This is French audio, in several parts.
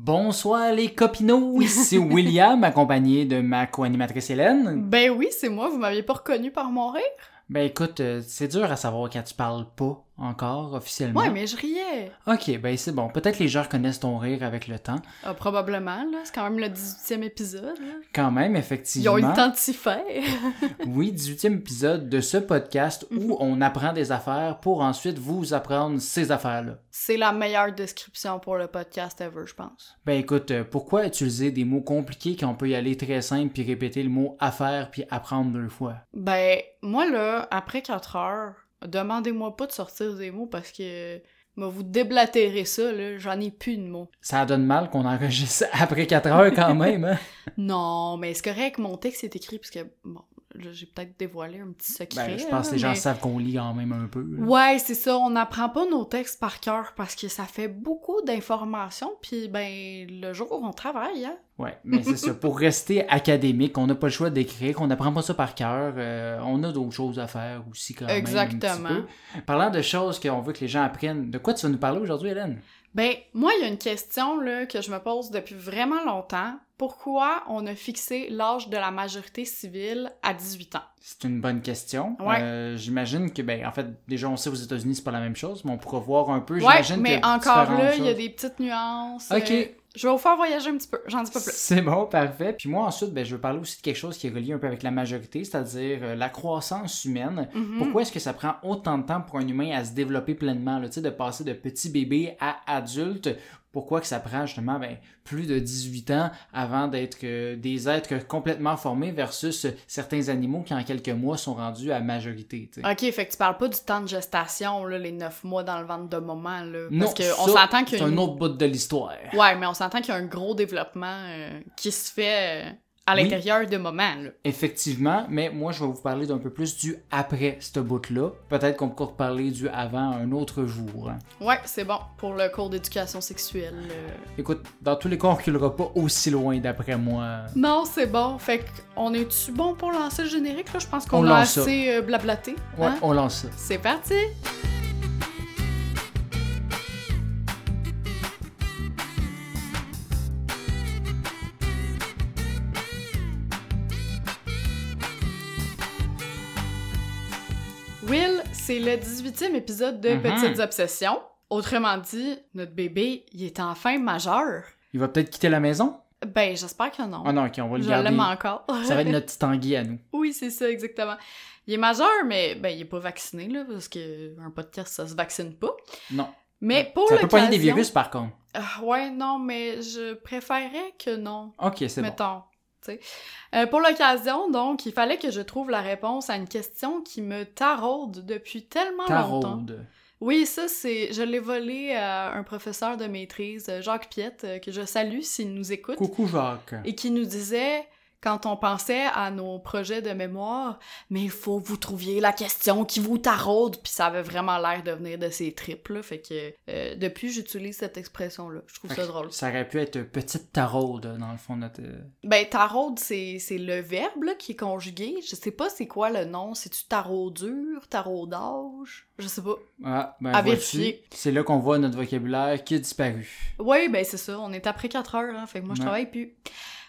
Bonsoir les copinots, ici William, accompagné de ma co-animatrice Hélène. Ben oui, c'est moi, vous m'aviez pas reconnu par mon rire? Ben écoute, euh, c'est dur à savoir quand tu parles pas encore officiellement. Ouais, mais je riais. Ok, ben c'est bon. Peut-être les gens reconnaissent ton rire avec le temps. Ah, probablement, là. C'est quand même le 18e épisode. Là. Quand même, Ils effectivement. ont eu le temps de s'y faire. Oui, 18e épisode de ce podcast où on apprend des affaires pour ensuite vous apprendre ces affaires-là. c'est la meilleure description pour le podcast ever, je pense. Ben écoute, euh, pourquoi utiliser des mots compliqués quand on peut y aller très simple puis répéter le mot affaire puis apprendre deux fois? Ben, moi, là, après 4 heures, demandez-moi pas de sortir des mots parce que... Vous déblatérez ça, là. J'en ai plus de mots. Ça donne mal qu'on enregistre après 4 heures quand même, hein? Non, mais c'est correct, mon texte est écrit parce que, bon, j'ai peut-être dévoilé un petit secret. Ben, je pense que les gens mais- savent qu'on lit quand même un peu. là. Ouais, c'est ça, on n'apprend pas nos textes par cœur parce que ça fait beaucoup d'informations, puis ben, le jour où on travaille, hein. Ouais, mais c'est ça. Pour rester académique, on n'a pas le choix d'écrire, qu'on n'apprend pas ça par cœur. euh, on a d'autres choses à faire aussi quand même. Exactement. Parlant de choses qu'on veut que les gens apprennent, de quoi tu vas nous parler aujourd'hui, Hélène? Ben, moi, il y a une question, là, que je me pose depuis vraiment longtemps. Pourquoi on a fixé l'âge de la majorité civile à 18 ans? C'est une bonne question. Ouais. Euh, j'imagine que, ben, en fait, déjà, on sait aux États-Unis, c'est pas la même chose, mais on pourra voir un peu. Ouais, mais que encore là, il y a des petites nuances. Ok. euh, je vais vous faire voyager un petit peu, j'en dis pas plus. C'est bon, parfait. Puis moi, ensuite, ben, je veux parler aussi de quelque chose qui est relié un peu avec la majorité, c'est-à-dire euh, la croissance humaine. Mhm. Pourquoi est-ce que ça prend autant de temps pour un humain à se développer pleinement, là, de passer de petit bébé à adulte? Pourquoi que ça prend justement ben, plus de 18 ans avant d'être euh, des êtres complètement formés versus euh, certains animaux qui en quelques mois sont rendus à majorité? Ok, fait que tu parles pas du temps de gestation, là, les 9 mois dans le ventre de maman, là. non, Parce qu'on ça, s'entend qu'il y un autre bout de l'histoire. Ouais, mais on s'entend qu'il y a un gros développement euh, qui se fait à Oui. l'intérieur de moments, là. Effectivement, mais moi je vais vous parler d'un peu plus du après ce bout-là. Peut-être qu'on peut reparler du avant un autre jour. hein. Ouais, c'est bon pour le cours d'éducation sexuelle. euh. Écoute, dans tous les cas, on reculera pas aussi loin d'après moi. Non, c'est bon. Fait qu'on est-tu bon pour lancer le générique, là? Je pense qu'on On a lance ça. assez euh, blablaté. Ouais, hein? on lance ça. C'est parti! C'est le 18e épisode de Mhm. Petites Obsessions. Autrement dit, notre bébé, il est enfin majeur. Il va peut-être quitter la maison? Ben, j'espère que non. Ah non, ok, on va le Je garder. l'aime encore. Ça va être notre petit tanguy à nous. Oui, c'est ça, exactement. Il est majeur, mais ben, il est pas vacciné, là, parce que un podcast, ça se vaccine pas. Non. Mais pour ça peut pogner des virus par contre. Ah, ouais, non, mais je préférais que non, Ok, c'est bon. mettons. Euh, pour l'occasion, donc, il fallait que je trouve la réponse à une question qui me taraude depuis tellement longtemps. Taraude. Oui, ça, c'est... Je l'ai volé à un professeur de maîtrise, Jacques Piette, euh, que je salue s'il nous écoute. Coucou Jacques. et qui nous disait quand on pensait à nos projets de mémoire, mais il faut que vous trouviez la question qui vous taraude, puis ça avait vraiment l'air de venir de ces tripes là, fait que euh, depuis j'utilise cette expression là, je trouve ça drôle. Ça aurait pu être petite taraude dans le fond de notre. euh, Ben taraude c'est le verbe là, qui est conjugué, je sais pas c'est quoi le nom, c'est tu taraudure, taraudage, je sais pas. Ah, ben À vérifier. C'est là qu'on voit notre vocabulaire qui a disparu. Oui, ben c'est ça, on est après 4 heures, hein, fait que moi je Ouais. travaille plus.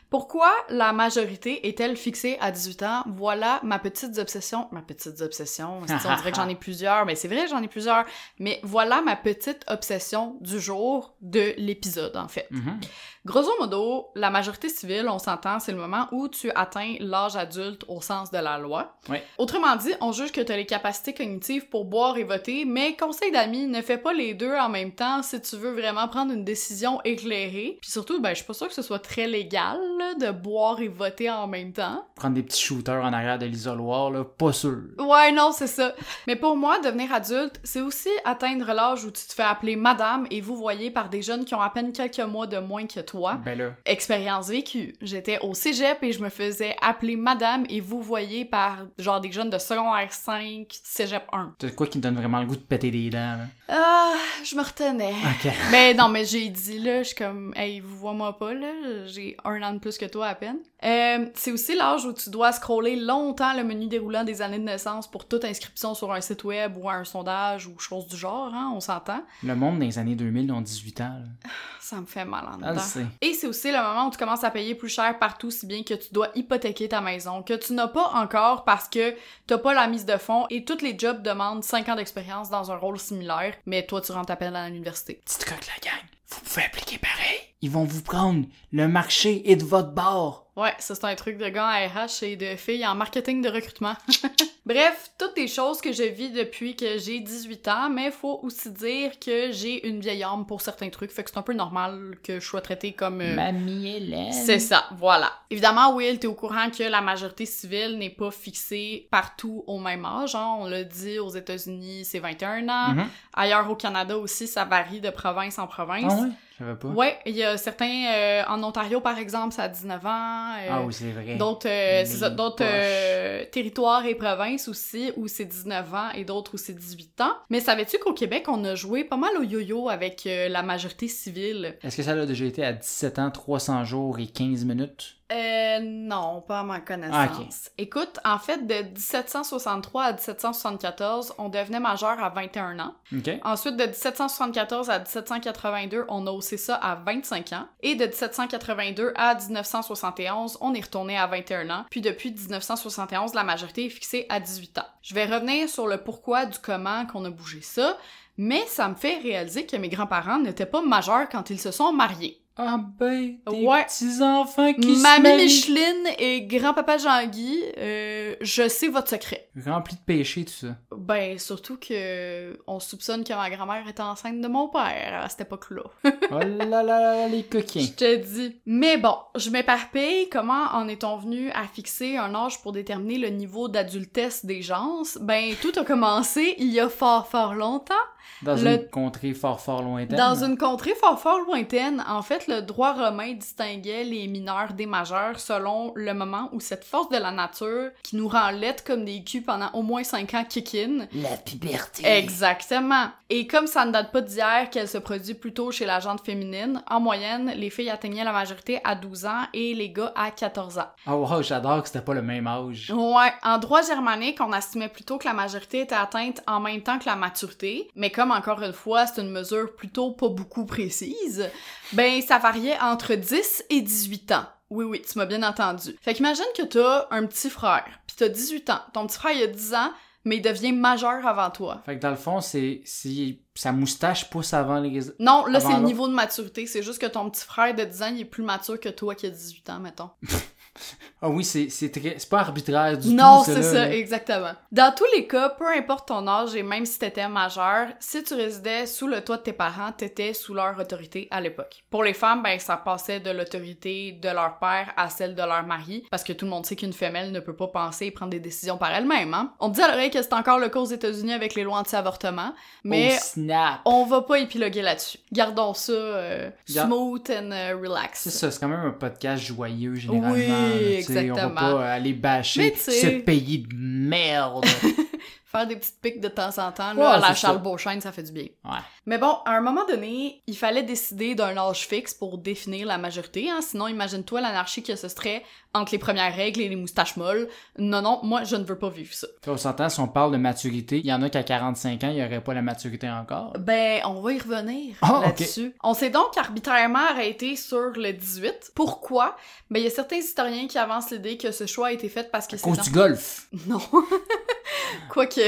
Pourquoi la majorité est-elle fixée à 18 ans? Voilà ma petite obsession. Ma petite obsession, on dirait que j'en ai plusieurs, mais c'est vrai, j'en ai plusieurs. Mais voilà ma petite obsession du jour de l'épisode, en fait. Mhm. Grosso modo, la majorité civile, on s'entend, c'est le moment où tu atteins l'âge adulte au sens de la loi. Autrement dit, on juge que tu as les capacités cognitives pour boire et voter, mais conseil d'amis, ne fais pas les deux en même temps si tu veux vraiment prendre une décision éclairée. Puis surtout, ben, je suis pas sûre que ce soit très légal là, de boire et voter en même temps. Prendre des petits shooters en arrière de l'isoloir, là, pas sûr. Ouais, non, c'est ça. Mais pour moi, devenir adulte, c'est aussi atteindre l'âge où tu te fais appeler madame et vous voyez par des jeunes qui ont à peine quelques mois de moins que toi. Ben là. Expérience vécue. J'étais au cégep et je me faisais appeler madame et vous voyez par genre des jeunes de secondaire 5, cégep 1. C'est quoi qui me donne vraiment le goût de péter des dents, là? Ah, je me retenais. Ok. Mais non, mais j'ai dit là, je suis comme, hey, vous voyez moi pas là, j'ai un an de plus que toi à peine. Euh, c'est aussi l'âge où tu dois scroller longtemps le menu déroulant des années de naissance pour toute inscription sur un site web ou un sondage ou chose du genre, hein, on s'entend. Le monde les années 2000 ont 18 ans. là. Ça me fait mal en Ah, dedans. Et c'est aussi le moment où tu commences à payer plus cher partout, si bien que tu dois hypothéquer ta maison, que tu n'as pas encore parce que t'as pas la mise de fonds et tous les jobs demandent 5 ans d'expérience dans un rôle similaire, mais toi tu rentres à peine à l'université. Petite coque, la gang. Vous pouvez appliquer pareil. Ils vont vous prendre. Le marché est de votre bord. Ouais, ça c'est un truc de gars en RH et de filles en marketing de recrutement. Bref, toutes des choses que je vis depuis que j'ai 18 ans, mais faut aussi dire que j'ai une vieille âme pour certains trucs, fait que c'est un peu normal que je sois traitée comme... euh, Mamie Hélène. C'est ça, voilà. Évidemment, Will, t'es au courant que la majorité civile n'est pas fixée partout au même âge. hein. On l'a dit, aux États-Unis, c'est 21 ans. Mhm. Ailleurs au Canada aussi, ça varie de province en province. Ah ouais? Je savais pas. Ouais, il y a certains... euh, en Ontario, par exemple, c'est à 19 ans. euh, Ah oui, c'est vrai. D'autres, euh, d'autres territoires et provinces aussi où c'est 19 ans et d'autres où c'est 18 ans. Mais savais-tu qu'au Québec, on a joué pas mal au yo-yo avec la majorité civile? Est-ce que ça a déjà été à 17 ans, 300 jours et 15 minutes? Euh, non, pas à ma connaissance. Ah. Écoute, en fait, de 1763 à 1774, on devenait majeur à 21 ans. OK. Ensuite, de 1774 à 1782, on a haussé ça à 25 ans. Et de 1782 à 1971, on est retourné à 21 ans. Puis depuis 1971, la majorité est fixée à 18 ans. Je vais revenir sur le pourquoi du comment qu'on a bougé ça, mais ça me fait réaliser que mes grands-parents n'étaient pas majeurs quand ils se sont mariés. Ah ben, des Ouais. petits-enfants qui se Mamie. Micheline et grand-papa Jean-Guy, euh, je sais votre secret. Rempli de péché, tout ça. Ben, surtout que on soupçonne que ma grand-mère était enceinte de mon père à cette époque-là. Oh là là là, les coquins. Je te dis. Mais bon, je m'éparpille. Comment en est-on venu à fixer un âge pour déterminer le niveau d'adultesse des gens? Ben, tout a commencé il y a fort, fort longtemps. Dans Le- une contrée fort fort lointaine. Dans une contrée fort, fort lointaine, en fait, le droit romain distinguait les mineurs des majeurs selon le moment où cette force de la nature qui nous rend lettres comme des culs pendant au moins 5 ans kick in. La puberté. Exactement. Et comme ça ne date pas d'hier qu'elle se produit plutôt chez la gente féminine, en moyenne, les filles atteignaient la majorité à 12 ans et les gars à 14 ans. Oh wow, j'adore que c'était pas le même âge. Ouais, en droit germanique, on estimait plutôt que la majorité était atteinte en même temps que la maturité, mais comme encore une fois, c'est une mesure plutôt pas beaucoup précise, ben ça variait entre 10 et 18 ans. Oui, oui, tu m'as bien entendu. Fait qu'imagine que t'as un petit frère, pis t'as 18 ans. Ton petit frère, il a 10 ans, mais il devient majeur avant toi. Fait que dans le fond, c'est si sa moustache pousse avant les. Non, là, c'est le niveau de maturité. C'est juste que ton petit frère de 10 ans, il est plus mature que toi qui a 18 ans, mettons. Ah oui, c'est c'est très... c'est pas arbitraire du Non, tout. c'est là, ça, là. exactement. Dans tous les cas, peu importe ton âge et même si t'étais majeur, si tu résidais sous le toit de tes parents, t'étais sous leur autorité à l'époque. Pour les femmes, ben ça passait de l'autorité de leur père à celle de leur mari, parce que tout le monde sait qu'une femelle ne peut pas penser et prendre des décisions par elle-même, hein. On dit à l'oreille que c'est encore le cas aux États-Unis avec les lois anti-avortement, mais Oh snap! on va pas épiloguer là-dessus. Gardons ça euh, smooth and euh, relax. C'est ça, c'est quand même un podcast joyeux généralement. Oui, exactement. On va pas aller bâcher ce pays de merde. Faire des petites piques de temps en temps, Ouais, là, à la Charles ça. Beauchesne, ça fait du bien. Ouais. Mais bon, à un moment donné, il fallait décider d'un âge fixe pour définir la majorité, hein, sinon imagine-toi l'anarchie que ce serait entre les premières règles et les moustaches molles. Non, non, moi, je ne veux pas vivre ça. on s'entend, si on parle de maturité, il y en a qu'à 45 ans, il n'y aurait pas la maturité encore. Ben, on va y revenir Ah, là-dessus. On s'est donc arbitrairement arrêté sur le 18. Pourquoi? Ben, il y a certains historiens qui avancent l'idée que ce choix a été fait parce que c'est... cause dans- du golf. Non. Quoique,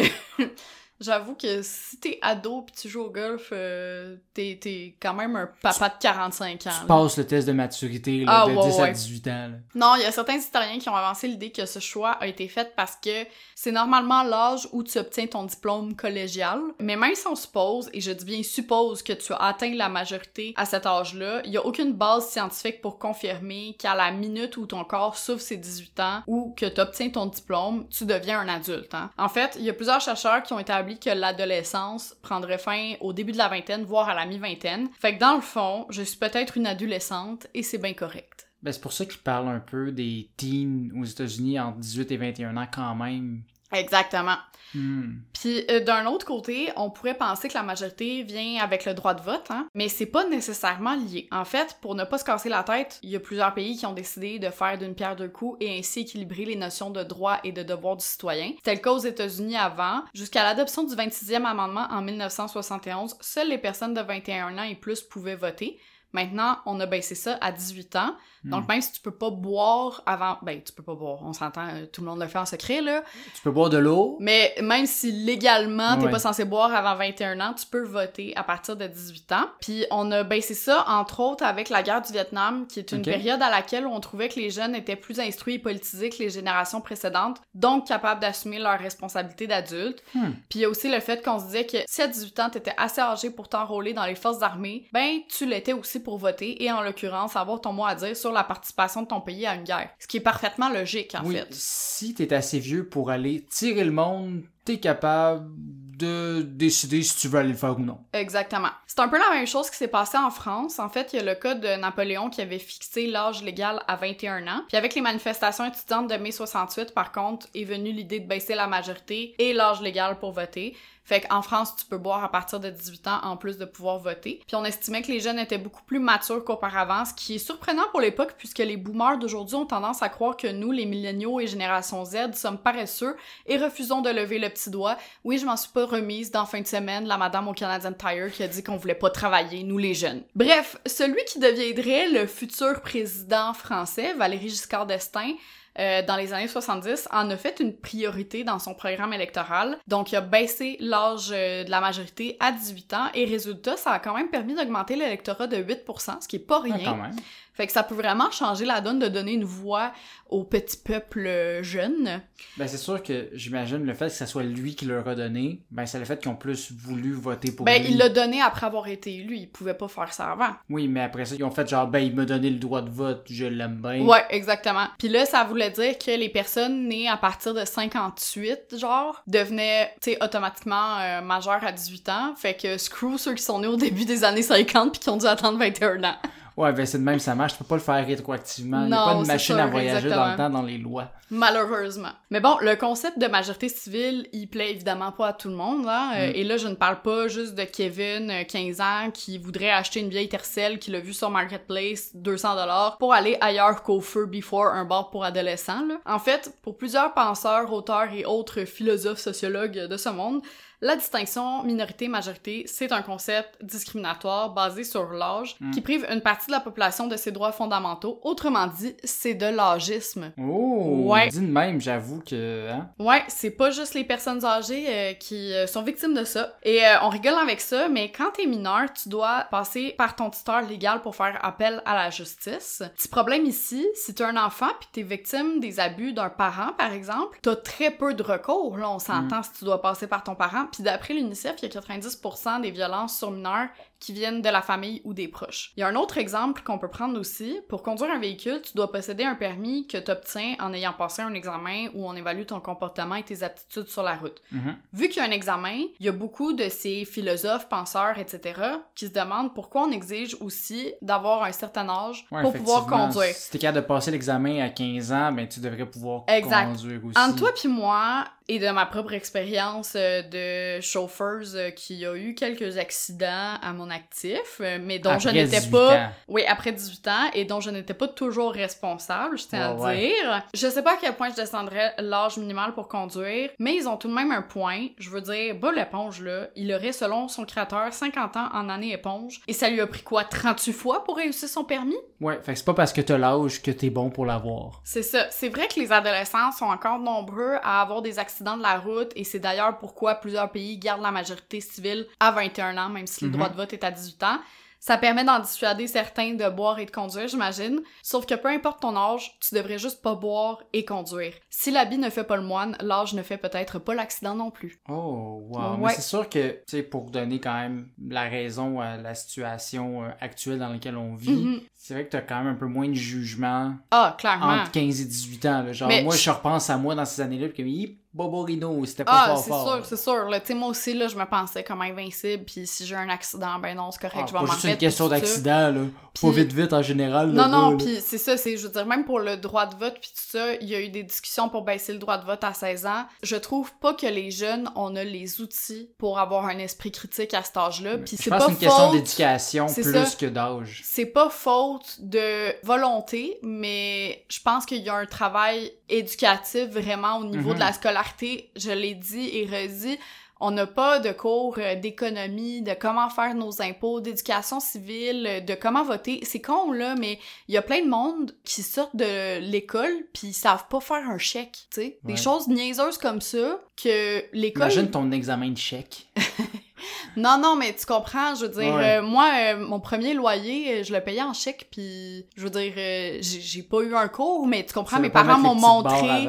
j'avoue que si t'es ado pis tu joues au golf, euh, t'es, t'es quand même un papa de 45 ans. Tu là. passes le test de maturité là, Ah, de ouais, 10 à ouais. 18 ans. là. Non, il y a certains historiens qui ont avancé l'idée que ce choix a été fait parce que c'est normalement l'âge où tu obtiens ton diplôme collégial. Mais même si on suppose, et je dis bien suppose, que tu as atteint la majorité à cet âge-là, il y a aucune base scientifique pour confirmer qu'à la minute où ton corps souffre ses 18 ans ou que tu obtiens ton diplôme, tu deviens un adulte. hein. En fait, il y a plusieurs chercheurs qui ont établi que l'adolescence prendrait fin au début de la vingtaine, voire à la mi-vingtaine. Fait que dans le fond, je suis peut-être une adolescente et c'est bien correct. Ben, c'est pour ça qu'ils parlent un peu des teens aux États-Unis entre 18 et 21 ans quand même. Exactement. Hmm. Puis euh, d'un autre côté, on pourrait penser que la majorité vient avec le droit de vote, hein, mais c'est pas nécessairement lié. En fait, pour ne pas se casser la tête, il y a plusieurs pays qui ont décidé de faire d'une pierre deux coups et ainsi équilibrer les notions de droit et de devoir du citoyen. C'était le cas aux États-Unis avant. Jusqu'à l'adoption du 26e amendement en 1971, seules les personnes de 21 ans et plus pouvaient voter. Maintenant, on a baissé ça à 18 ans. Donc, même si tu peux pas boire avant... Ben, tu peux pas boire, on s'entend, euh, tout le monde le fait en secret, là. Tu peux boire de l'eau. Mais même si légalement, t'es Ouais. pas censé boire avant 21 ans, tu peux voter à partir de 18 ans. Puis on a baissé ça, entre autres, avec la guerre du Vietnam, qui est une période à laquelle on trouvait que les jeunes étaient plus instruits et politisés que les générations précédentes, donc capables d'assumer leurs responsabilités d'adultes. Hmm. Puis il y a aussi le fait qu'on se disait que si à 18 ans, t'étais assez âgé pour t'enrôler dans les forces armées, ben tu l'étais aussi pour voter et en l'occurrence avoir ton mot à dire sur la participation de ton pays à une guerre. Ce qui est parfaitement logique en oui, fait. si t'es assez vieux pour aller tirer le monde, t'es capable de décider si tu veux aller le faire ou non. Exactement. C'est un peu la même chose qui s'est passé en France. En fait, il y a le cas de Napoléon qui avait fixé l'âge légal à 21 ans. Puis avec les manifestations étudiantes de mai 68, par contre, est venue l'idée de baisser la majorité et l'âge légal pour voter. Fait qu'en France, tu peux boire à partir de 18 ans en plus de pouvoir voter. Puis on estimait que les jeunes étaient beaucoup plus matures qu'auparavant, ce qui est surprenant pour l'époque puisque les boomers d'aujourd'hui ont tendance à croire que nous, les milléniaux et génération Z, sommes paresseux et refusons de lever le petit doigt. Oui, je m'en suis pas remise dans fin de semaine, la madame au Canadian Tire qui a dit qu'on voulait pas travailler, nous les jeunes. Bref, celui qui deviendrait le futur président français, Valéry Giscard d'Estaing, euh, dans les années 70, en a fait une priorité dans son programme électoral. Donc, il a baissé l'âge euh, de la majorité à 18 ans et résultat, ça a quand même permis d'augmenter l'électorat de 8%, ce qui est pas Ah, rien. Fait que ça peut vraiment changer la donne de donner une voix au petit peuple euh, jeune. Ben, c'est sûr que j'imagine le fait que ce soit lui qui leur a donné, ben, c'est le fait qu'ils ont plus voulu voter pour Ben, lui. il l'a donné après avoir été élu, il pouvait pas faire ça avant. Oui, mais après ça, ils ont fait genre, ben, il m'a donné le droit de vote, je l'aime bien. Ouais, exactement. Puis là, ça voulait dire que les personnes nées à partir de 58, genre, devenaient, tu sais, automatiquement euh, majeures à 18 ans. Fait que screw ceux qui sont nés au début des années 50 puis qui ont dû attendre 21 ans. Ouais, ben, c'est de même, ça marche. Tu peux pas le faire rétroactivement. Il y a pas c'est machine sûr, à voyager exactement. dans le temps dans les lois. Malheureusement. Mais bon, le concept de majorité civile, il plaît évidemment pas à tout le monde, hein. Euh, Mm. et là, je ne parle pas juste de Kevin, euh, 15 ans, qui voudrait acheter une vieille tercelle qu'il a vue sur Marketplace, 200 dollars, pour aller ailleurs qu'au feu before un bar pour adolescents, là. En fait, pour plusieurs penseurs, auteurs et autres philosophes, sociologues de ce monde, la distinction minorité-majorité, c'est un concept discriminatoire basé sur l'âge Mm. qui prive une partie de la population de ses droits fondamentaux. Autrement dit, c'est de l'âgisme. Oh! Ouais. Dit de même, j'avoue que. Hein? Ouais, c'est pas juste les personnes âgées euh, qui euh, sont victimes de ça. Et euh, on rigole avec ça, mais quand t'es mineur, tu dois passer par ton tuteur légal pour faire appel à la justice. Petit problème ici, si t'es un enfant puis t'es victime des abus d'un parent, par exemple, t'as très peu de recours. Là, on s'entend si tu dois passer par ton parent. Puis d'après l'UNICEF, il y a 90% des violences sur mineurs qui viennent de la famille ou des proches. Il y a un autre exemple qu'on peut prendre aussi. Pour conduire un véhicule, tu dois posséder un permis que tu obtiens en ayant passé un examen où on évalue ton comportement et tes aptitudes sur la route. Mhm. Vu qu'il y a un examen, il y a beaucoup de ces philosophes, penseurs, etc., qui se demandent pourquoi on exige aussi d'avoir un certain âge Ouais, pour pouvoir conduire. Si t'es capable de passer l'examen à 15 ans, ben, tu devrais pouvoir Exact. conduire aussi. Entre toi puis moi, et de ma propre expérience euh, de chauffeuse euh, qui a eu quelques accidents à mon actif, euh, mais dont je n'étais 18 pas... ans. Oui, après 18 ans, et dont je n'étais pas toujours responsable, je tiens Ouais, à ouais. dire. Je sais pas à quel point je descendrais l'âge minimal pour conduire, mais ils ont tout de même un point. Je veux dire, Bob l'éponge, là, il aurait, selon son créateur, 50 ans en année éponge, et ça lui a pris quoi, 38 fois pour réussir son permis? Ouais, fait que c'est pas parce que t'as l'âge que t'es bon pour l'avoir. C'est ça. C'est vrai que les adolescents sont encore nombreux à avoir des accidents de la route et c'est d'ailleurs pourquoi plusieurs pays gardent la majorité civile à 21 ans, même si le Mhm. droit de vote est à 18 ans. Ça permet d'en dissuader certains de boire et de conduire, j'imagine. Sauf que peu importe ton âge, tu devrais juste pas boire et conduire. Si l'habit ne fait pas le moine, l'âge ne fait peut-être pas l'accident non plus. Oh, wow. Mais c'est sûr que, tu sais, pour donner quand même la raison à la situation euh, actuelle dans laquelle on vit, Mhm. C'est vrai que t'as quand même un peu moins de jugement Ah, clairement. entre 15 et 18 ans. là. Genre, Mais moi, je- je repense à moi dans ces années-là, puis comme, Hi, Boborino, c'était pas Ah, fort c'est fort. sûr, c'est sûr. Tu sais, moi aussi, là, je me pensais comme invincible, puis si j'ai un accident, ben non, c'est correct, Ah, je vais m'en juste une question d'accident, là. Pas vite vite en général. Non, non, puis c'est ça, c'est, je veux dire, même pour le droit de vote, puis tout ça, il y a eu des discussions pour baisser le droit de vote à 16 ans. Je trouve pas que les jeunes, on a les outils pour avoir un esprit critique à cet âge-là, puis c'est pas c'est une question d'éducation c'est plus ça. que d'âge. C'est pas faute de volonté, mais je pense qu'il y a un travail éducatif vraiment au niveau Mhm. de la scolarité. Je l'ai dit et redit. On n'a pas de cours euh, d'économie, de comment faire nos impôts, d'éducation civile, euh, de comment voter. C'est con, là, mais il y a plein de monde qui sortent de l'école puis ils savent pas faire un chèque, tu sais. Des choses niaiseuses comme ça que l'école... Imagine ton examen de chèque. Non, non, mais tu comprends, je veux dire, Ouais. euh, moi, euh, mon premier loyer, euh, je le payais en chèque, puis je veux dire, euh, j'ai pas eu un cours, mais tu comprends, mes parents m'ont montré...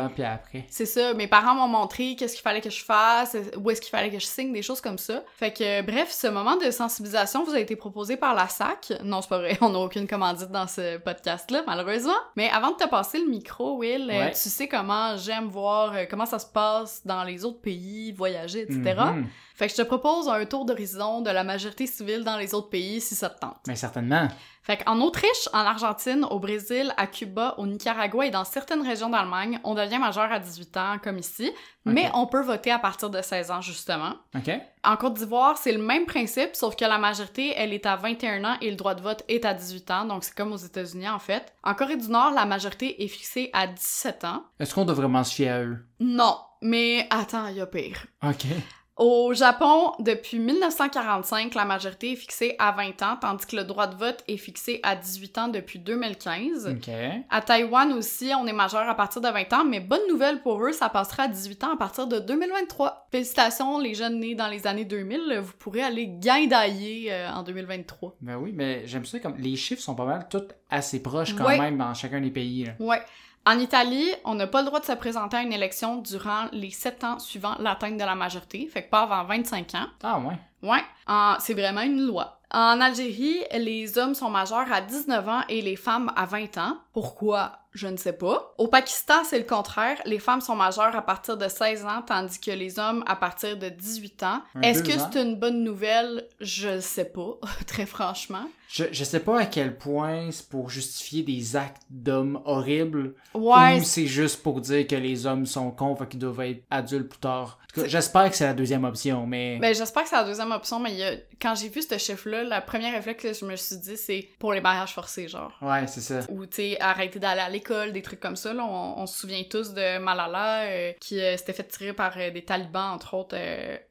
C'est ça, mes parents m'ont montré qu'est-ce qu'il fallait que je fasse, où est-ce qu'il fallait que je signe, des choses comme ça. Fait que, bref, ce moment de sensibilisation vous a été proposé par la SAC. Non, c'est pas vrai, on n'a aucune commandite dans ce podcast-là, malheureusement. Mais avant de te passer le micro, Will, Ouais. tu sais comment j'aime voir comment ça se passe dans les autres pays, voyager, etc. Fait que je te propose un tour d'horizon de la majorité civile dans les autres pays si ça te tente. Mais certainement. Fait qu'en Autriche, en Argentine, au Brésil, à Cuba, au Nicaragua et dans certaines régions d'Allemagne, on devient majeur à 18 ans comme ici, mais on peut voter à partir de 16 ans justement. OK? En Côte d'Ivoire, c'est le même principe, sauf que la majorité, elle est à 21 ans et le droit de vote est à 18 ans, donc c'est comme aux États-Unis en fait. En Corée du Nord, la majorité est fixée à 17 ans. Est-ce qu'on doit vraiment se fier à eux? Non, mais attends, il y a pire. OK. Au Japon, depuis 1945, la majorité est fixée à 20 ans, tandis que le droit de vote est fixé à 18 ans depuis 2015. OK. À Taïwan aussi, on est majeur à partir de 20 ans, mais bonne nouvelle pour eux, ça passera à 18 ans à partir de 2023. Félicitations les jeunes nés dans les années 2000, vous pourrez aller guindailler euh, en 2023. Ben oui, mais j'aime ça comme les chiffres sont pas mal tous assez proches quand Ouais. même dans chacun des pays. là. Ouais. En Italie, on n'a pas le droit de se présenter à une élection durant les 7 ans suivant l'atteinte de la majorité, fait que pas avant 25 ans. Ah ouais. Ouais, c'est vraiment une loi. En Algérie, les hommes sont majeurs à 19 ans et les femmes à 20 ans. Pourquoi? Je ne sais pas. Au Pakistan, c'est le contraire. Les femmes sont majeures à partir de 16 ans, tandis que les hommes à partir de 18 ans. Est-ce que c'est une bonne nouvelle? Je sais pas, très franchement. Je, je sais pas à quel point c'est pour justifier des actes d'hommes horribles Ouais, ou c'est juste pour dire que les hommes sont cons fait qu'ils doivent être adultes plus tard. J'espère que c'est la deuxième option, mais... Ben, j'espère que c'est la deuxième option, mais il y a- quand j'ai vu ce chiffre-là, la première réflexe que je me suis dit, c'est pour les mariages forcés, genre. Ouais, c'est ça. Ou, tu sais, arrêter d'aller à l'école, des trucs comme ça. Là. On, on se souvient tous de Malala, euh, qui euh, s'était fait tirer par euh, des talibans, entre autres,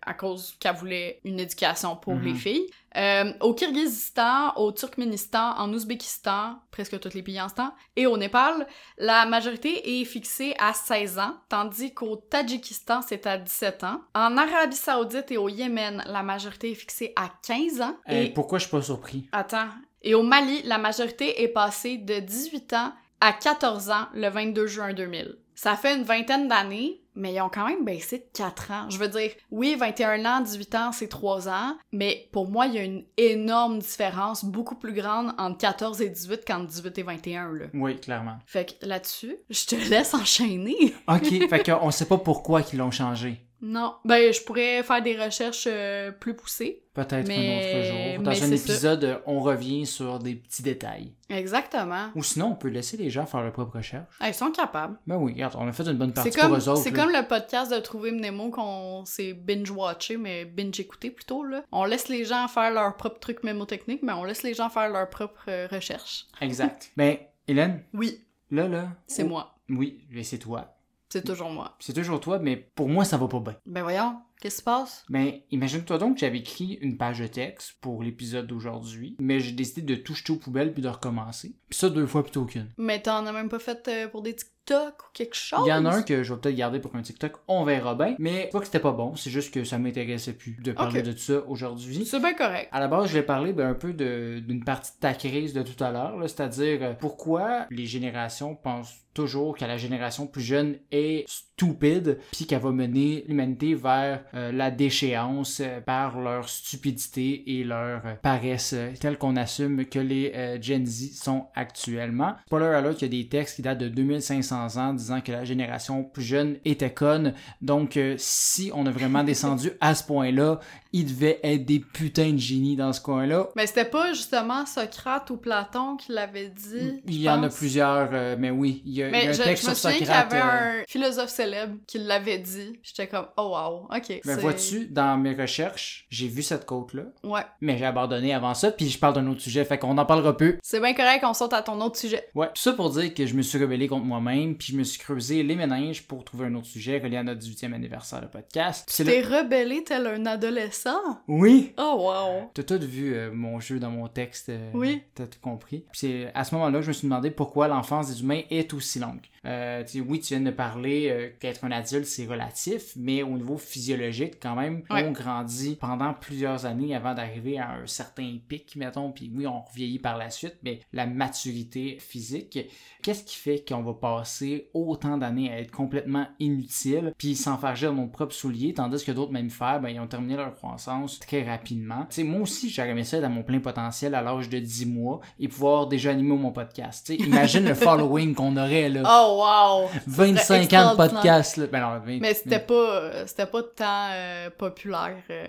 à cause qu'elle voulait une éducation pour Mhm. les filles. Euh, au Kyrgyzstan, au Turkménistan, en Ouzbékistan, presque tous les pays en ce temps, et au Népal, la majorité est fixée à 16 ans, tandis qu'au Tadjikistan, c'est à 17 ans. En Arabie Saoudite et au Yémen, la majorité est fixée à 15 ans. Euh, et... pourquoi je suis pas surpris? Attends. Et au Mali, la majorité est passée de 18 ans à 14 ans le 22 juin 2000. Ça fait une vingtaine d'années, mais ils ont quand même baissé de 4 ans. Je veux dire, oui, 21 ans, 18 ans, c'est 3 ans, mais pour moi, il y a une énorme différence, beaucoup plus grande entre 14 et 18 qu'entre 18 et 21, là. Oui, clairement. Fait que là-dessus, je te laisse enchaîner. Ok, fait qu'on sait pas pourquoi ils l'ont changé. Non, ben je pourrais faire des recherches euh, plus poussées. Peut-être Mais- un autre jour. Dans un ça. épisode, euh, on revient sur des petits détails. Exactement. Ou sinon, on peut laisser les gens faire leur propre recherche. Ah, Ils sont capables. Ben oui, regarde, on a fait une bonne partie comme, pour eux autres. c'est comme le podcast de Trouver Nemo qu'on s'est binge-watché, mais binge-écouté plutôt, là. On laisse les gens faire leur propre truc mémotechnique, mais on laisse les gens faire leur propre euh, recherche. Exact. Ben, Hélène, Oui, là, là. c'est oh, moi. Oui, mais c'est toi. C'est toujours moi. C'est toujours toi, mais pour moi, ça va pas bien. Ben voyons, qu'est-ce qui se passe? Ben, imagine-toi donc que j'avais écrit une page de texte pour l'épisode d'aujourd'hui, mais j'ai décidé de tout jeter aux poubelles puis de recommencer. Puis ça deux fois plutôt qu'une. Mais t'en as même pas fait euh, pour des TikTok ou quelque chose? Il y en a un que je vais peut-être garder pour un TikTok, on verra bien. Mais pas que c'était pas bon, c'est juste que ça m'intéressait plus de parler de tout ça aujourd'hui. C'est bien correct. À la base, je vais parler ben, un peu d'une partie de ta crise de tout à l'heure, c'est-à-dire euh, pourquoi les générations pensent toujours que la génération plus jeune est stupide, puis qu'elle va mener l'humanité vers euh, la déchéance euh, par leur stupidité et leur euh, paresse telle qu'on assume que les Gen Z sont actuellement. Spoiler alert, il y a des textes qui datent de 2500 ans disant que la génération plus jeune était conne. Donc, euh, si on a vraiment descendu à ce point-là, il devait être des putains de génies dans ce coin-là. Mais c'était pas justement Socrate ou Platon qui l'avait dit. Il y en a plusieurs, euh, mais oui, il y a, il y a Mais un je, texte je me sur souviens qu'il y Socrate. avait euh, un philosophe célèbre qui l'avait dit. J'étais comme, oh wow, ok. Mais vois-tu, dans mes recherches, j'ai vu cette côte-là, Ouais. mais j'ai abandonné avant ça, puis je parle d'un autre sujet, fait qu'on en parlera peu. C'est bien correct, on saute à ton autre sujet. Ouais, tout ça pour dire que je me suis rebellé contre moi-même, puis je me suis creusé les méninges pour trouver un autre sujet relié à notre 18e anniversaire de podcast. C'est T'es là... rebellé tel un adolescent? Oui! Oh wow. T'as tout vu euh, mon jeu dans mon texte. euh, Oui. T'as tout compris. Puis c'est à ce moment-là que je me suis demandé pourquoi l'enfance des humains est aussi longue. Euh, tu sais, oui, tu viens de parler euh, qu'être un adulte, c'est relatif, mais au niveau physiologique, quand même, Ouais. on grandit pendant plusieurs années avant d'arriver à un certain pic, mettons, puis oui, on vieillit par la suite, mais la maturité physique, qu'est-ce qui fait qu'on va passer autant d'années à être complètement inutile, puis sans faire gire nos propres souliers, tandis que d'autres mammifères, ben, ils ont terminé leur croissance très rapidement. Moi aussi, j'aurais aimé ça être à mon plein potentiel à l'âge de 10 mois et pouvoir déjà animer mon podcast. Imagine le following qu'on aurait, là. Oh wow. 25 ans de podcast, là. Ben non, 20 Mais c'était pas, euh, c'était pas tant euh, populaire euh,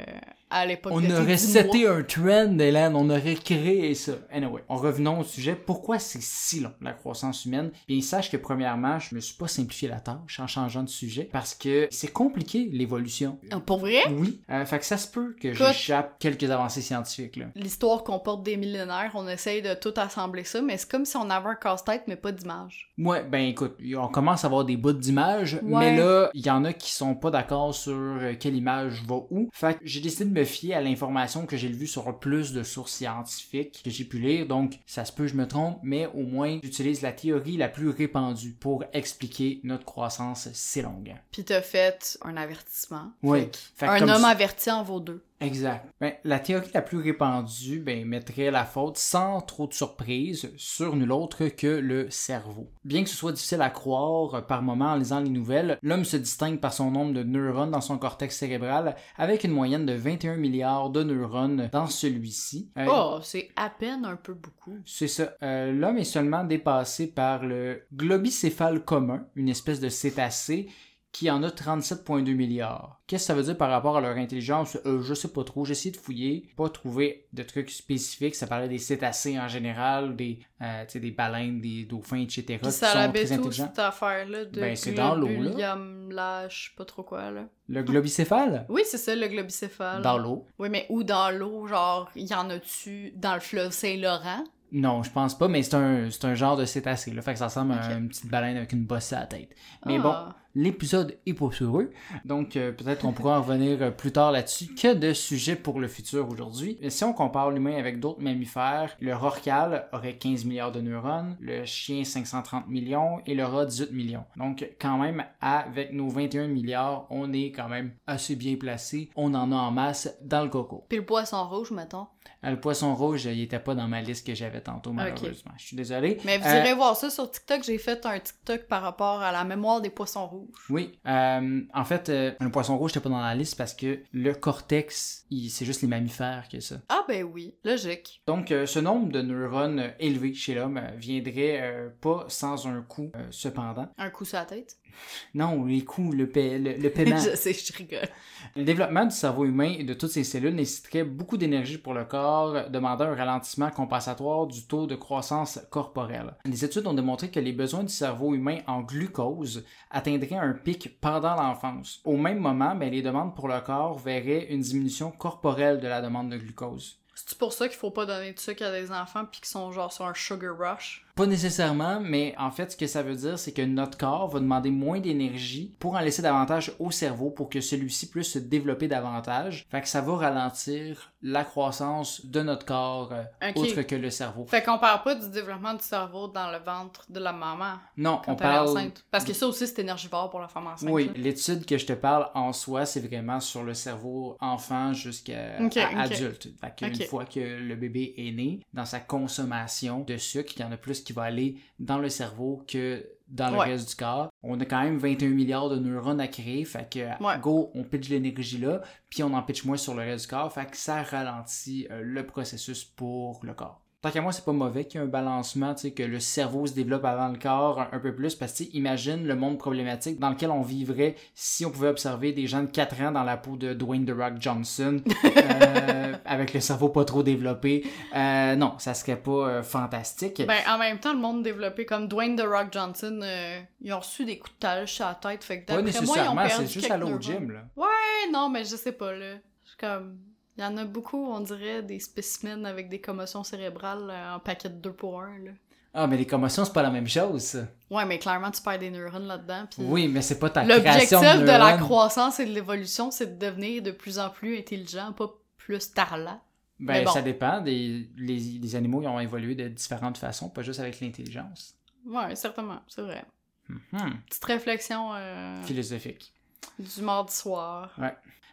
à l'époque On aurait 10 seté un trend, Hélène, on aurait créé ça. Anyway, en revenons au sujet, pourquoi c'est si long, la croissance humaine? Bien, sache que premièrement, je me suis pas simplifié la tâche en changeant de sujet, parce que c'est compliqué, l'évolution. Ah, Pour vrai? Oui, euh, fait que ça se peut que j'échappe quelques avancées scientifiques. L'histoire comporte des millénaires, on essaye de tout assembler ça, mais c'est comme si on avait un casse-tête, mais pas d'image. Ouais, ben écoute, on commence à avoir des bouts d'images, Ouais. mais là, il y en a qui sont pas d'accord sur euh, quelle image va où. Fait que j'ai décidé de me fier à l'information que j'ai vue sur plus de sources scientifiques que j'ai pu lire, donc ça se peut je me trompe, mais au moins j'utilise la théorie la plus répandue pour expliquer notre croissance si longue. Puis t'as fait un avertissement. Oui. Fait Un homme averti en vaut deux. Exact. Ben, la théorie la plus répandue ben, mettrait la faute sans trop de surprise sur nul autre que le cerveau. Bien que ce soit difficile à croire euh, par moment en lisant les nouvelles, l'homme se distingue par son nombre de neurones dans son cortex cérébral avec une moyenne de 21 milliards de neurones dans celui-ci. Euh, Oh, c'est à peine un peu beaucoup. c'est ça. Euh, L'homme est seulement dépassé par le globicéphale commun, une espèce de cétacé qui en a 37,2 milliards. Qu'est-ce que ça veut dire par rapport à leur intelligence? Euh, je sais pas trop. J'ai essayé de fouiller, pas trouver de trucs spécifiques. Ça parlait des cétacés en général, des, euh, des baleines, des dauphins, etc. Puis qui ça sont l'habite très intelligents. cette affaire-là de Ben, c'est dans l'eau, là. Je sais pas trop quoi, là. Le globicéphale? Oui, c'est ça, le globicéphale. Dans l'eau. Oui, mais où dans l'eau, genre, y en a-tu dans le fleuve Saint-Laurent? Non, je pense pas, mais c'est un, c'est un genre de cétacé. Là, fait que ça ressemble à une petite baleine avec une bosse à la tête. Mais Ah. bon, l'épisode est pas donc euh, peut-être qu'on pourra en revenir euh, plus tard là-dessus. Que de sujets pour le futur aujourd'hui? Si on compare l'humain avec d'autres mammifères, le rorqual aurait 15 milliards de neurones, le chien 530 millions et le rat 18 millions. Donc quand même, avec nos 21 milliards, on est quand même assez bien placé. On en a en masse dans le coco. Puis le poisson rouge, mettons. Euh, Le poisson rouge, il était pas dans ma liste que j'avais tantôt, malheureusement. Je suis désolé. Mais vous Euh, irez voir ça sur TikTok. J'ai fait un TikTok par rapport à la mémoire des poissons rouges. Oui, euh, en fait, euh, le poisson rouge n'était pas dans la liste parce que le cortex, il- c'est juste les mammifères que ça. Ah ben oui, logique. Donc, ce nombre de neurones euh, élevé chez l'homme viendrait pas sans un euh, cependant. Un coup sur la tête? Non, les coûts, le, pa- le, le paiement. je sais, je rigole. Le développement du cerveau humain et de toutes ses cellules nécessiterait beaucoup d'énergie pour le corps, demandant un ralentissement compensatoire du taux de croissance corporelle. Les études ont démontré que les besoins du cerveau humain en glucose atteindraient un pic pendant l'enfance. Au même moment, ben, les demandes pour le corps verraient une diminution corporelle de la demande de glucose. C'est pour ça qu'il faut pas donner de sucre à des enfants puis qu'ils sont genre sur un sugar rush? Pas nécessairement, mais en fait, ce que ça veut dire, c'est que notre corps va demander moins d'énergie pour en laisser davantage au cerveau pour que celui-ci puisse se développer davantage. Fait que ça va ralentir la croissance de notre corps euh, autre que le cerveau. Fait qu'on parle pas du développement du cerveau dans le ventre de la maman Non, quand on parle. enceinte. Parce que ça aussi, c'est énergivore pour la femme enceinte. Oui, l'étude que je te parle en soi, c'est vraiment sur le cerveau enfant jusqu'à adulte. Fait qu'une fois que le bébé est né, dans sa consommation de sucre, il y en a plus qui va aller dans le cerveau que dans le Ouais. reste du corps. On a quand même 21 milliards de neurones à créer, fait que Ouais. go, on pitch l'énergie là, puis on en pitch moins sur le reste du corps, fait que ça ralentit euh, le processus pour le corps. Tant qu'à moi, c'est pas mauvais qu'il y ait un balancement, tu sais, que le cerveau se développe avant le corps un, un peu plus, parce que tu sais, imagine le monde problématique dans lequel on vivrait si on pouvait observer des gens de 4 ans dans la peau de Dwayne The Rock Johnson, euh, avec le cerveau pas trop développé. Euh, non, ça serait pas euh, fantastique. Ben, en même temps, le monde développé comme Dwayne The Rock Johnson, ils ont reçu des coups de talche sur la tête, fait que moi, ils ont perdu c'est juste aller au gym, là. Ouais, non, mais je sais pas, là. Je suis comme... Il y en a beaucoup, on dirait, des spécimens avec des commotions cérébrales euh, en paquet de 2 pour 1, là. Ah, mais les commotions, c'est pas la même chose. Ouais, mais clairement, tu perds des neurones là-dedans, puis... Oui, mais c'est pas ta L'objectif de, de, la croissance et de l'évolution, c'est de devenir de plus en plus intelligent, pas plus tarlat. Ben, bon. ça dépend. Des, les, les animaux ils ont évolué de différentes façons, pas juste avec l'intelligence. Ouais, certainement, c'est vrai. Mhm. Petite réflexion euh, Philosophique. du mardi soir.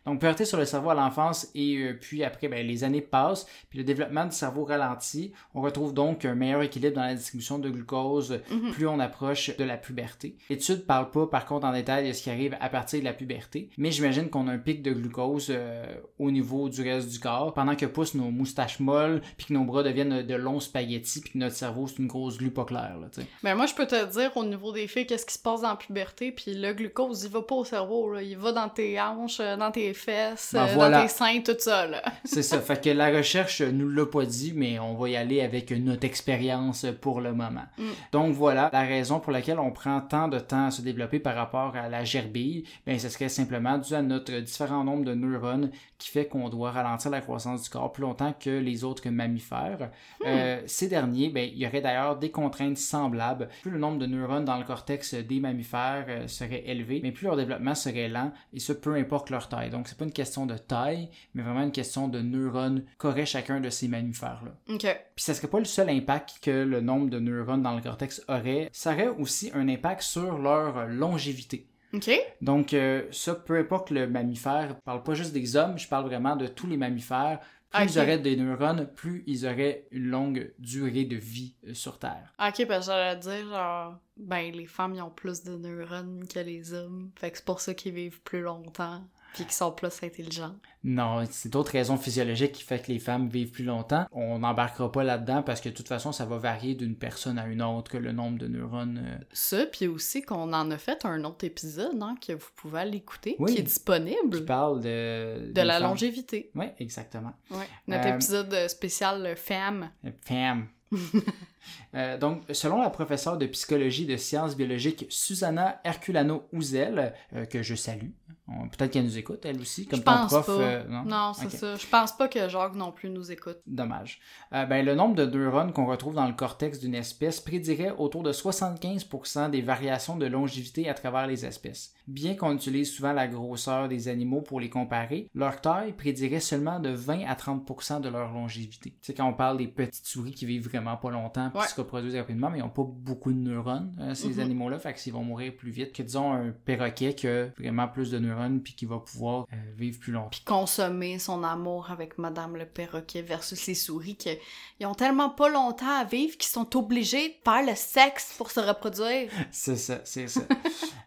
Donc, priorité sur le cerveau à l'enfance et euh, puis après, ben, les années passent, puis le développement du cerveau ralentit. On retrouve donc un meilleur équilibre dans la distribution de glucose Mhm. plus on approche de la puberté. L'étude parle pas, par contre, en détail de ce qui arrive à partir de la puberté, mais j'imagine qu'on a un pic de glucose euh, au niveau du reste du corps, pendant que poussent nos moustaches molles, puis que nos bras deviennent de longs spaghettis, puis que notre cerveau, c'est une grosse glue pas claire, là. Ben moi, je peux te dire au niveau des filles, qu'est-ce qui se passe dans la puberté, puis le glucose, il va pas au cerveau, là. il va dans tes hanches, euh, dans tes fesses, Ben euh, voilà. dans tes seins, tout ça. C'est ça. Fait que la recherche nous l'a pas dit, mais on va y aller avec notre expérience pour le moment. Mm. Donc voilà la raison pour laquelle on prend tant de temps à se développer par rapport à la gerbille. Ben, ce serait simplement dû à notre différent nombre de neurones qui fait qu'on doit ralentir la croissance du corps plus longtemps que les autres mammifères. Euh, ces derniers, ben, il y aurait d'ailleurs des contraintes semblables. Plus le nombre de neurones dans le cortex des mammifères euh, serait élevé, mais plus leur développement serait lent, et ce peu importe leur taille. Donc c'est pas une question de taille, mais vraiment une question de neurones qu'aurait chacun de ces mammifères-là. OK. Puis ça serait pas le seul impact que le nombre de neurones dans le cortex aurait, ça aurait aussi un impact sur leur longévité. OK. Donc euh, ça, peu importe le mammifère, je parle pas juste des hommes, je parle vraiment de tous les mammifères. Plus ils auraient des neurones, plus ils auraient une longue durée de vie euh, sur Terre. OK, parce que j'allais dire, genre, ben, les femmes, ils ont plus de neurones que les hommes. Fait que c'est pour ça qu'ils vivent plus longtemps, puis qu'ils sont plus intelligents. Non, c'est d'autres raisons physiologiques qui fait que les femmes vivent plus longtemps. On n'embarquera pas là-dedans parce que de toute façon, ça va varier d'une personne à une autre que le nombre de neurones. euh, Ça, puis aussi qu'on en a fait un autre épisode, hein, que vous pouvez aller écouter, Oui. qui est disponible, qui parle de... la femmes. longévité. Oui, exactement. Ouais. Notre Euh, épisode euh, spécial femme. Femme. Euh, donc, selon la professeure de psychologie de sciences biologiques Susanna Herculano-Ouzel, euh, que je salue, peut-être qu'elle nous écoute, elle aussi, comme Je ton pense prof. pas. euh, non, Non, c'est ça. Je pense pas que Jacques non plus nous écoute. Dommage. Euh, ben, le nombre de neurones qu'on retrouve dans le cortex d'une espèce prédirait autour de 75% des variations de longévité à travers les espèces. Bien qu'on utilise souvent la grosseur des animaux pour les comparer, leur taille prédirait seulement de 20 à 30% de leur longévité. Tu sais, quand on parle des petites souris qui vivent vraiment pas longtemps puis Ouais. se reproduisent rapidement, mais ils n'ont pas beaucoup de neurones, euh, ces Mhm. animaux-là, fait qu'ils vont mourir plus vite que, disons, un perroquet qui a vraiment plus de neurones puis qui va pouvoir euh, vivre plus longtemps. Puis consommer son amour avec Madame le perroquet versus les souris qui ils ont tellement pas longtemps à vivre qu'ils sont obligés de faire le sexe pour se reproduire. C'est ça, c'est ça.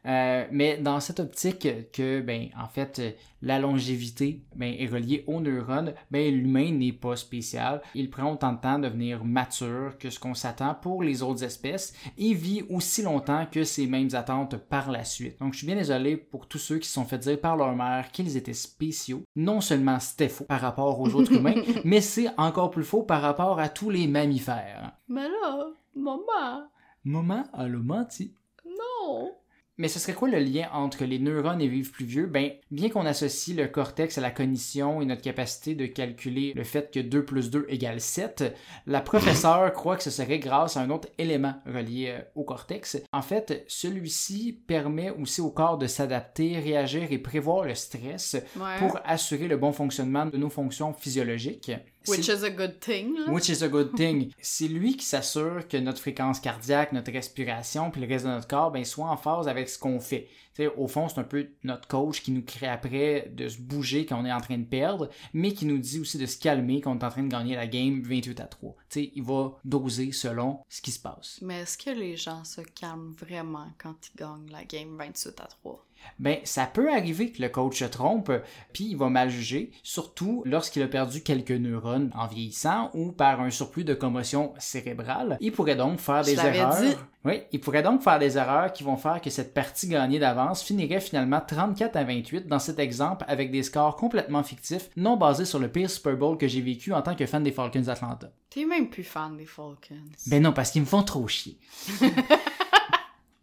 Euh, mais dans cette optique que, ben, en fait, la longévité ben, est reliée aux neurones, ben, l'humain n'est pas spécial. Il prend autant de temps de devenir mature que ce qu'on s'attend pour les autres espèces et vit aussi longtemps que ces mêmes attentes par la suite. Donc, je suis bien désolé pour tous ceux qui se sont fait dire par leur mère qu'ils étaient spéciaux. Non seulement c'était faux par rapport aux autres humains, mais c'est encore plus faux par rapport à tous les mammifères. Mais là, maman, Maman, elle a menti. non. Mais ce serait quoi le lien entre les neurones et vivre plus vieux? Ben, bien qu'on associe le cortex à la cognition et notre capacité de calculer le fait que 2 plus 2 égale 7, la professeure croit que ce serait grâce à un autre élément relié euh, au cortex. En fait, celui-ci permet aussi au corps de s'adapter, réagir et prévoir le stress Ouais. pour assurer le bon fonctionnement de nos fonctions physiologiques. Which is a good thing. Là. Which is a good thing. c'est lui qui s'assure que notre fréquence cardiaque, notre respiration, puis le reste de notre corps, ben, soit en phase avec ce qu'on fait. T'sais, au fond, c'est un peu notre coach qui nous crée après de se bouger quand on est en train de perdre, mais qui nous dit aussi de se calmer quand on est en train de gagner la game 28 à 3. T'sais, il va doser selon ce qui se passe. Mais est-ce que les gens se calment vraiment quand ils gagnent la game 28 à 3? Ben, ça peut arriver que le coach se trompe, puis il va mal juger, surtout lorsqu'il a perdu quelques neurones en vieillissant ou par un surplus de commotion cérébrale. Il pourrait donc faire des erreurs. Dit. Oui, il pourrait donc faire des erreurs qui vont faire que cette partie gagnée d'avance finirait finalement 34 à 28 dans cet exemple avec des scores complètement fictifs, non basés sur le pire Super Bowl que j'ai vécu en tant que fan des Falcons d'Atlanta. T'es même plus fan des Falcons. Ben non, parce qu'ils me font trop chier.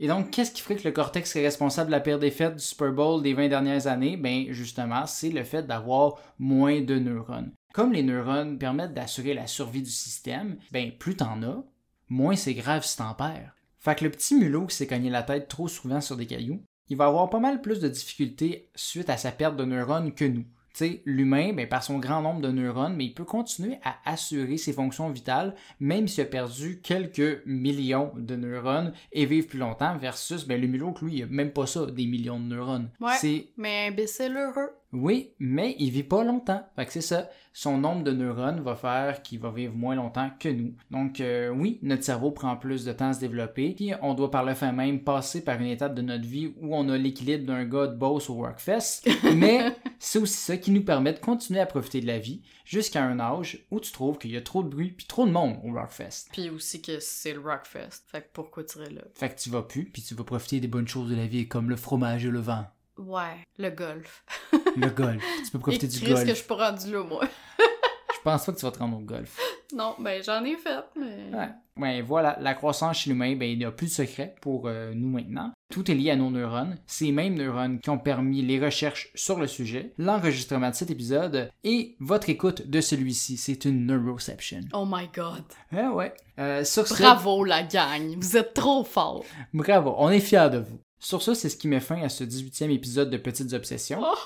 Et donc, qu'est-ce qui ferait que le cortex est responsable de la pire défaite du Super Bowl des 20 dernières années? Ben, justement, c'est le fait d'avoir moins de neurones. Comme les neurones permettent d'assurer la survie du système, ben, plus t'en as, moins c'est grave si t'en perds. Fait que le petit mulot qui s'est cogné la tête trop souvent sur des cailloux, il va avoir pas mal plus de difficultés suite à sa perte de neurones que nous. Tu sais, l'humain, ben, par son grand nombre de neurones, mais il peut continuer à assurer ses fonctions vitales, même s'il a perdu quelques millions de neurones et vivre plus longtemps, versus ben, le mulot, lui, il a même pas ça, des millions de neurones. Ouais, C'est mais imbécile heureux. Oui, mais il vit pas longtemps. Fait que c'est ça. Son nombre de neurones va faire qu'il va vivre moins longtemps que nous. Donc euh, oui, notre cerveau prend plus de temps à se développer. Puis on doit par le fait même passer par une étape de notre vie où on a l'équilibre d'un gars de boss au Workfest. Mais c'est aussi ça qui nous permet de continuer à profiter de la vie jusqu'à un âge où tu trouves qu'il y a trop de bruit puis trop de monde au Workfest. Puis aussi que c'est le Rockfest. Fait que pourquoi tu irais là? Fait que tu vas plus puis tu vas profiter des bonnes choses de la vie comme le fromage et le vin. Ouais, le golf. Le golf. Tu peux profiter Et du golf. que je suis pas rendu là, moi. Je pense pas que tu vas te rendre au golf. Non, ben j'en ai fait, mais... Ouais. Ouais, voilà, la croissance chez l'humain, ben, il n'y a plus de secret pour euh, nous maintenant. Tout est lié à nos neurones, ces mêmes neurones qui ont permis les recherches sur le sujet, l'enregistrement de cet épisode et votre écoute de celui-ci. C'est une neuroception. Oh my god. Ah ouais. Euh, sur ce, Bravo, la gang. Vous êtes trop forts. bravo, on est fiers de vous. Sur ça, c'est ce qui met fin à ce 18e épisode de Petites Obsessions. Oh,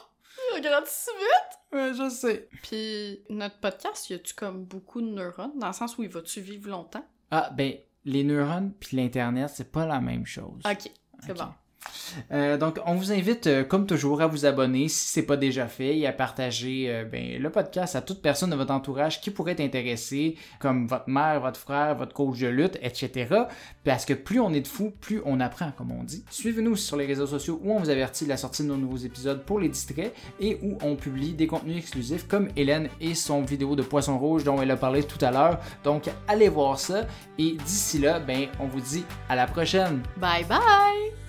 si vite. Ouais, je sais. Puis, notre podcast, y a-tu comme beaucoup de neurones? Dans le sens où il va-tu vivre longtemps? Ah, ben, les neurones puis l'Internet, c'est pas la même chose. Ok, c'est bon. Euh, donc, on vous invite, euh, comme toujours, à vous abonner si c'est pas déjà fait et à partager euh, ben, le podcast à toute personne de votre entourage qui pourrait être intéressée, comme votre mère, votre frère, votre coach de lutte, etc. Parce que plus on est de fous, plus on apprend, comme on dit. Suivez-nous sur les réseaux sociaux où on vous avertit de la sortie de nos nouveaux épisodes pour les distraits et où on publie des contenus exclusifs comme Hélène et son vidéo de poisson rouge dont elle a parlé tout à l'heure. Donc, allez voir ça et d'ici là, ben, on vous dit à la prochaine. Bye bye!